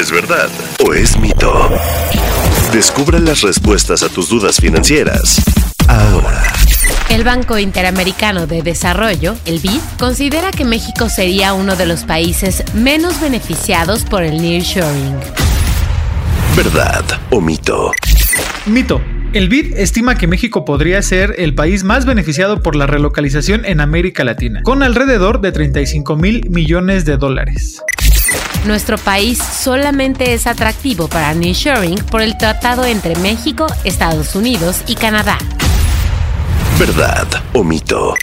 ¿Es verdad o es mito? Descubra las respuestas a tus dudas financieras ahora. El Banco Interamericano de Desarrollo, el BID, considera que México sería uno de los países menos beneficiados por el nearshoring. ¿Verdad o mito? Mito. El BID estima que México podría ser el país más beneficiado por la relocalización en América Latina, con alrededor de 35 mil millones de dólares. Nuestro país solamente es atractivo para nearshoring por el tratado entre México, Estados Unidos y Canadá. ¿Verdad o mito?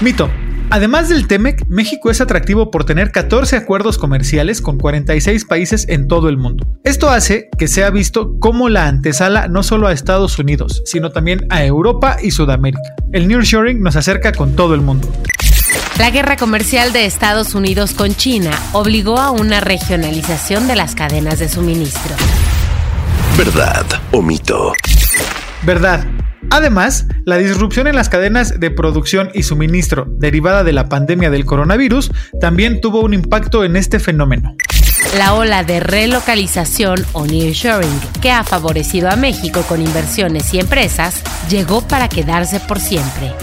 Mito. Además del TEMEC, México es atractivo por tener 14 acuerdos comerciales con 46 países en todo el mundo. Esto hace que sea visto como la antesala no solo a Estados Unidos, sino también a Europa y Sudamérica. El nearshoring nos acerca con todo el mundo. La guerra comercial de Estados Unidos con China obligó a una regionalización de las cadenas de suministro. ¿Verdad o mito? Verdad. Además, la disrupción en las cadenas de producción y suministro derivada de la pandemia del coronavirus también tuvo un impacto en este fenómeno. La ola de relocalización o nearshoring que ha favorecido a México con inversiones y empresas llegó para quedarse por siempre.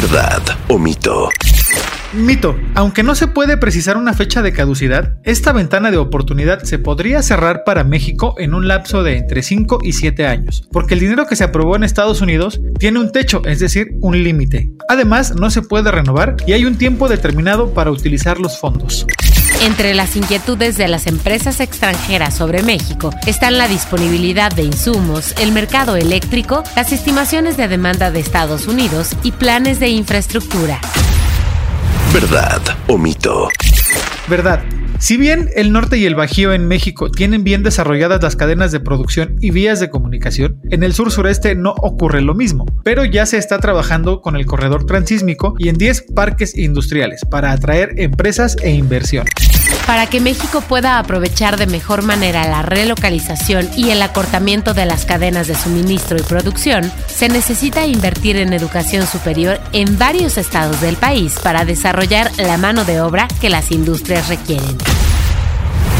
¿Verdad o mito? Mito. Aunque no se puede precisar una fecha de caducidad, esta ventana de oportunidad se podría cerrar para México en un lapso de entre 5 y 7 años, porque el dinero que se aprobó en Estados Unidos tiene un techo, es decir, un límite. Además, no se puede renovar y hay un tiempo determinado para utilizar los fondos. Entre las inquietudes de las empresas extranjeras sobre México están la disponibilidad de insumos, el mercado eléctrico, las estimaciones de demanda de Estados Unidos y planes de infraestructura. ¿Verdad o mito? Verdad. Si bien el norte y el bajío en México tienen bien desarrolladas las cadenas de producción y vías de comunicación, en el sur sureste no ocurre lo mismo, pero ya se está trabajando con el corredor transísmico y en 10 parques industriales para atraer empresas e inversión. Para que México pueda aprovechar de mejor manera la relocalización y el acortamiento de las cadenas de suministro y producción, se necesita invertir en educación superior en varios estados del país para desarrollar la mano de obra que las industrias requieren.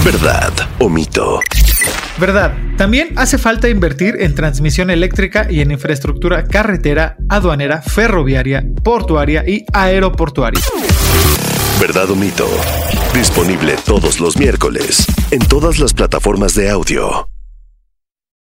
¿Verdad o mito? Verdad. También hace falta invertir en transmisión eléctrica y en infraestructura carretera, aduanera, ferroviaria, portuaria y aeroportuaria. ¿Verdad o mito? Disponible todos los miércoles en todas las plataformas de audio.